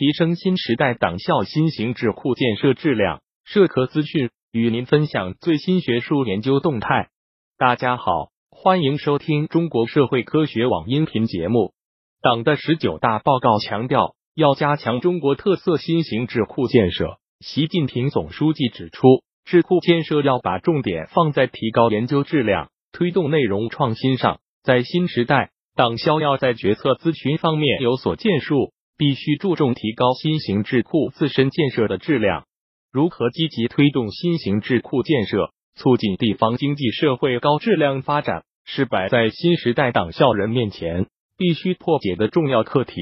提升新时代党校新型智库建设质量。社科资讯与您分享最新学术研究动态。大家好，欢迎收听中国社会科学网音频节目。党的十九大报告强调，要加强中国特色新型智库建设。习近平总书记指出，智库建设要把重点放在提高研究质量、推动内容创新上。在新时代，党校要在决策咨询方面有所建树，必须注重提高新型智库自身建设的质量。如何积极推动新型智库建设，促进地方经济社会高质量发展，是摆在新时代党校人面前必须破解的重要课题，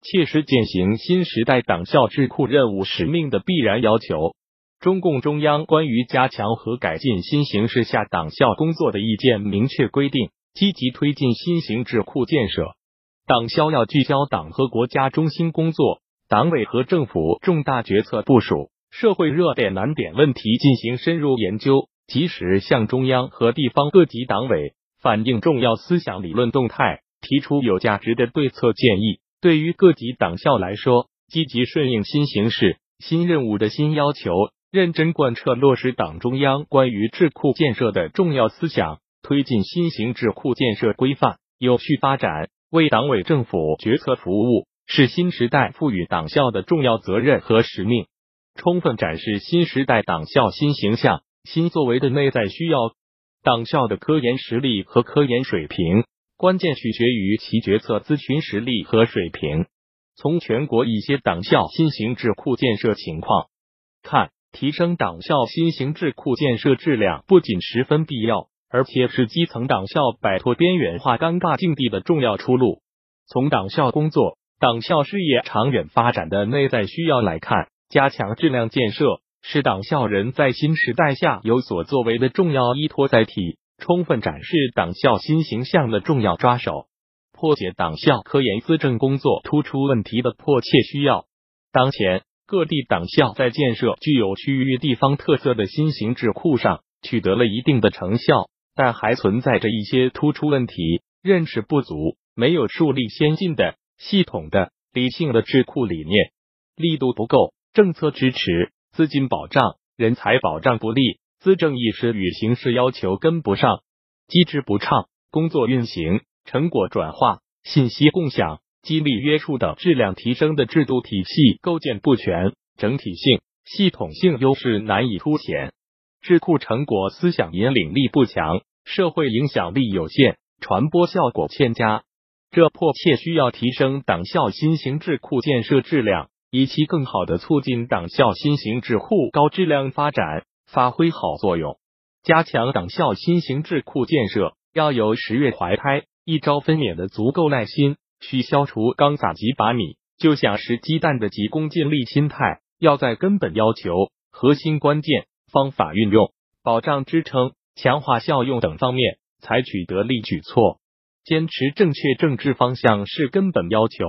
切实践行新时代党校智库任务使命的必然要求。中共中央关于加强和改进新形势下党校工作的意见明确规定，积极推进新型智库建设，党校要聚焦党和国家中心工作，党委和政府重大决策部署。社会热点难点问题进行深入研究，及时向中央和地方各级党委反映重要思想理论动态，提出有价值的对策建议。对于各级党校来说，积极顺应新形势、新任务的新要求，认真贯彻落实党中央关于智库建设的重要思想，推进新型智库建设规范有序发展，为党委政府决策服务，是新时代赋予党校的重要责任和使命。充分展示新时代党校新形象、新作为的内在需要。党校的科研实力和科研水平，关键取决于其决策咨询实力和水平。从全国一些党校新型智库建设情况看，提升党校新型智库建设质量不仅十分必要，而且是基层党校摆脱边缘化尴尬境地的重要出路。从党校工作、党校事业长远发展的内在需要来看。加强质量建设是党校人在新时代下有所作为的重要依托载体，充分展示党校新形象的重要抓手，破解党校科研资政工作突出问题的迫切需要。当前，各地党校在建设具有区域地方特色的新型智库上取得了一定的成效，但还存在着一些突出问题：认识不足，没有树立先进的、系统的、理性的智库理念，力度不够。政策支持、资金保障、人才保障不力，资政意识与形势要求跟不上，机制不畅，工作运行、成果转化、信息共享、激励约束等质量提升的制度体系构建不全，整体性、系统性优势难以凸显，智库成果思想引领力不强，社会影响力有限，传播效果欠佳。这迫切需要提升党校新型智库建设质量。以期更好的促进党校新型智库高质量发展，发挥好作用。加强党校新型智库建设，要有十月怀胎、一朝分娩的足够耐心，需消除刚撒几把米就想食鸡蛋的急功近利心态。要在根本要求、核心关键、方法运用、保障支撑、强化效用等方面采取得力举措，坚持正确政治方向是根本要求。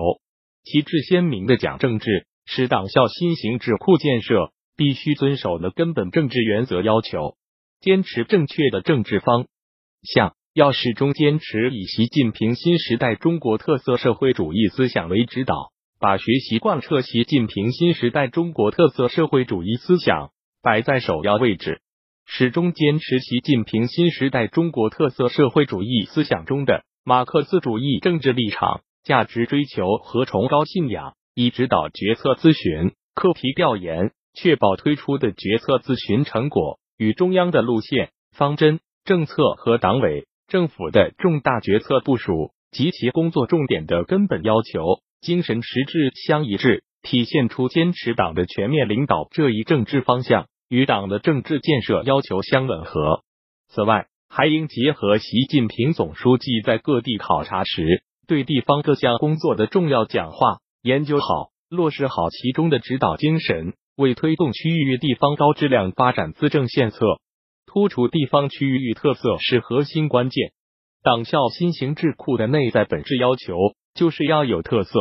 旗帜鲜明的讲政治。是党校新型智库建设必须遵守的根本政治原则要求，坚持正确的政治方向，要始终坚持以习近平新时代中国特色社会主义思想为指导，把学习贯彻习近平新时代中国特色社会主义思想摆在首要位置，始终坚持习近平新时代中国特色社会主义思想中的马克思主义政治立场、价值追求和崇高信仰。以指导决策咨询、课题调研，确保推出的决策咨询成果与中央的路线、方针、政策和党委政府的重大决策部署及其工作重点的根本要求、精神实质相一致，体现出坚持党的全面领导这一政治方向与党的政治建设要求相吻合。此外，还应结合习近平总书记在各地考察时对地方各项工作的重要讲话。研究好、落实好其中的指导精神，为推动区域地方高质量发展资政献策。突出地方区域特色是核心关键。党校新型智库的内在本质要求就是要有特色。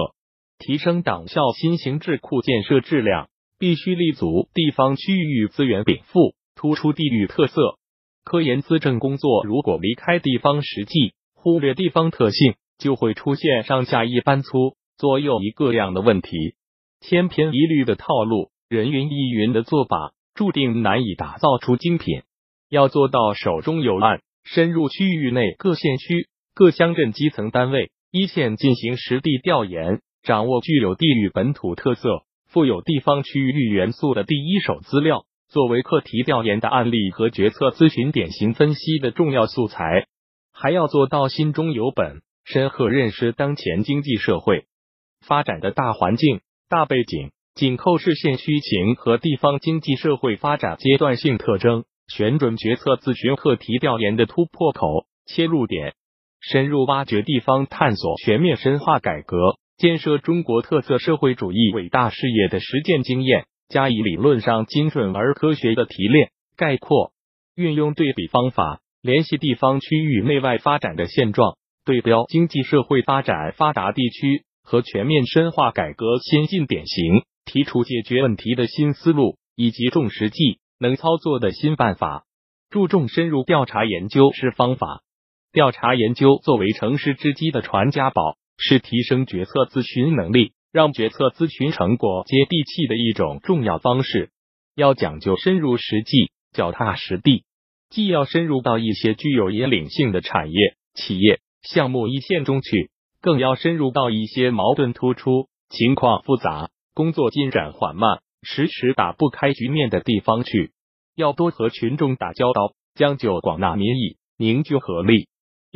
提升党校新型智库建设质量，必须立足地方区域资源禀赋，突出地域特色。科研资政工作如果离开地方实际，忽略地方特性，就会出现上下一般粗。左右一个样的问题，千篇一律的套路、人云亦云的做法，注定难以打造出精品。要做到手中有案，深入区域内各县区、各乡镇基层单位，一线进行实地调研，掌握具有地域本土特色、富有地方区域元素的第一手资料，作为课题调研的案例和决策咨询典型分析的重要素材。还要做到心中有本，深刻认识当前经济社会发展的大环境、大背景，紧扣市县区情和地方经济社会发展阶段性特征。选准决策咨询课题调研的突破口、切入点，深入挖掘地方探索全面深化改革、建设中国特色社会主义伟大事业的实践经验，加以理论上精准而科学的提炼概括，运用对比方法，联系地方区域内外发展的现状，对标经济社会发展发达地区和全面深化改革先进典型，提出解决问题的新思路以及重实际。能操作的新办法，注重深入调查研究是方法。调查研究作为成事之基的传家宝，是提升决策咨询能力、让决策咨询成果接地气的一种重要方式。要讲究深入实际、脚踏实地，既要深入到一些具有引领性的产业、企业、项目一线中去，更要深入到一些矛盾突出、情况复杂、工作进展缓慢。迟迟打不开局面的地方去，要多和群众打交道，将就广纳民意，凝聚合力。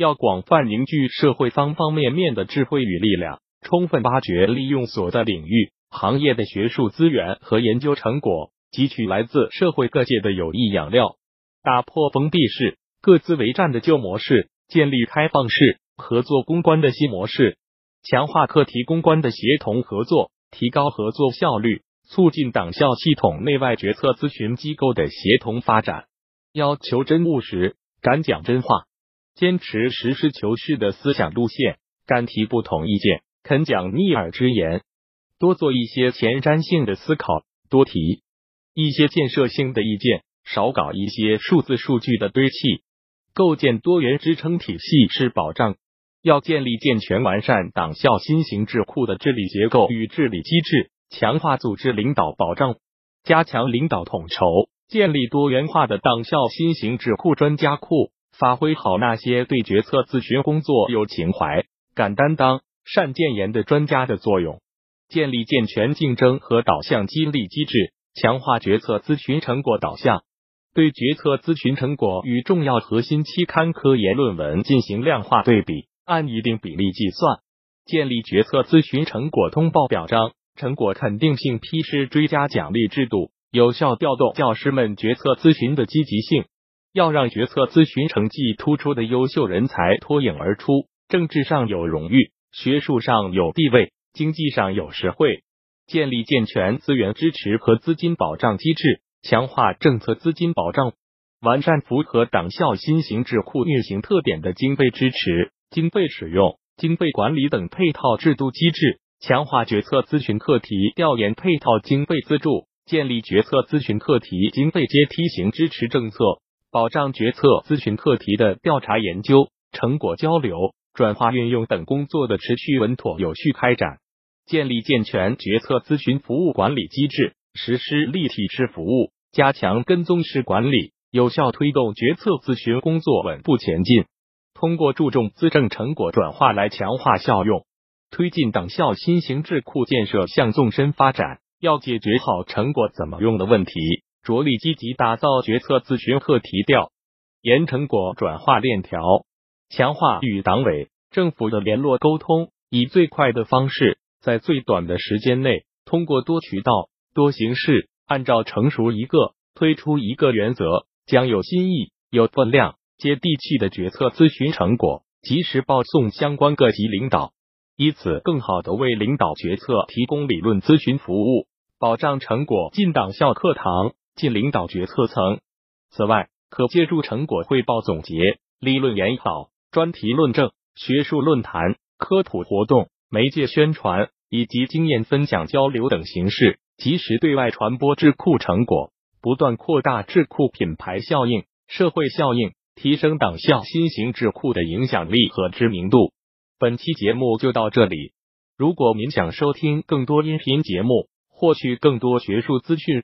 要广泛凝聚社会方方面面的智慧与力量，充分挖掘利用所在领域、行业的学术资源和研究成果，汲取来自社会各界的有益养料，打破封闭式、各自为战的旧模式，建立开放式合作攻关的新模式，强化课题攻关的协同合作，提高合作效率。促进党校系统内外决策咨询机构的协同发展，要求真务实，敢讲真话，坚持实事求是的思想路线，敢提不同意见，肯讲逆耳之言，多做一些前瞻性的思考，多提一些建设性的意见，少搞一些数字数据的堆砌，构建多元支撑体系是保障。要建立健全完善党校新型智库的治理结构与治理机制。强化组织领导保障，加强领导统筹，建立多元化的党校新型智库专家库，发挥好那些对决策咨询工作有情怀、敢担当、善建言的专家的作用。建立健全竞争和导向激励机制，强化决策咨询成果导向，对决策咨询成果与重要核心期刊科研论文进行量化对比，按一定比例计算。建立决策咨询成果通报表彰。成果肯定性批示追加奖励制度，有效调动教师们决策咨询的积极性。要让决策咨询成绩突出的优秀人才脱颖而出，政治上有荣誉，学术上有地位，经济上有实惠。建立健全资源支持和资金保障机制，强化政策资金保障，完善符合党校新型智库运行特点的经费支持、经费使用、经费管理等配套制度机制。强化决策咨询课题调研配套经费资助，建立决策咨询课题经费阶梯型支持政策，保障决策咨询课题的调查研究成果交流、转化运用等工作的持续稳妥有序开展，建立健全决策咨询服务管理机制，实施立体式服务，加强跟踪式管理，有效推动决策咨询工作稳步前进。通过注重资政成果转化来强化效用。推进党校新型智库建设向纵深发展，要解决好成果怎么用的问题，着力积极打造决策咨询课题调研成果转化链条，强化与党委政府的联络沟通，以最快的方式，在最短的时间内，通过多渠道、多形式，按照成熟一个、推出一个原则，将有新意、有分量、接地气的决策咨询成果及时报送相关各级领导。以此更好的为领导决策提供理论咨询服务，保障成果进党校课堂、进领导决策层。此外，可借助成果汇报总结、理论研讨、专题论证、学术论坛、科普活动、媒介宣传以及经验分享交流等形式，及时对外传播智库成果，不断扩大智库品牌效应、社会效应，提升党校新型智库的影响力和知名度。本期节目就到这里。如果您想收听更多音频节目，获取更多学术资讯，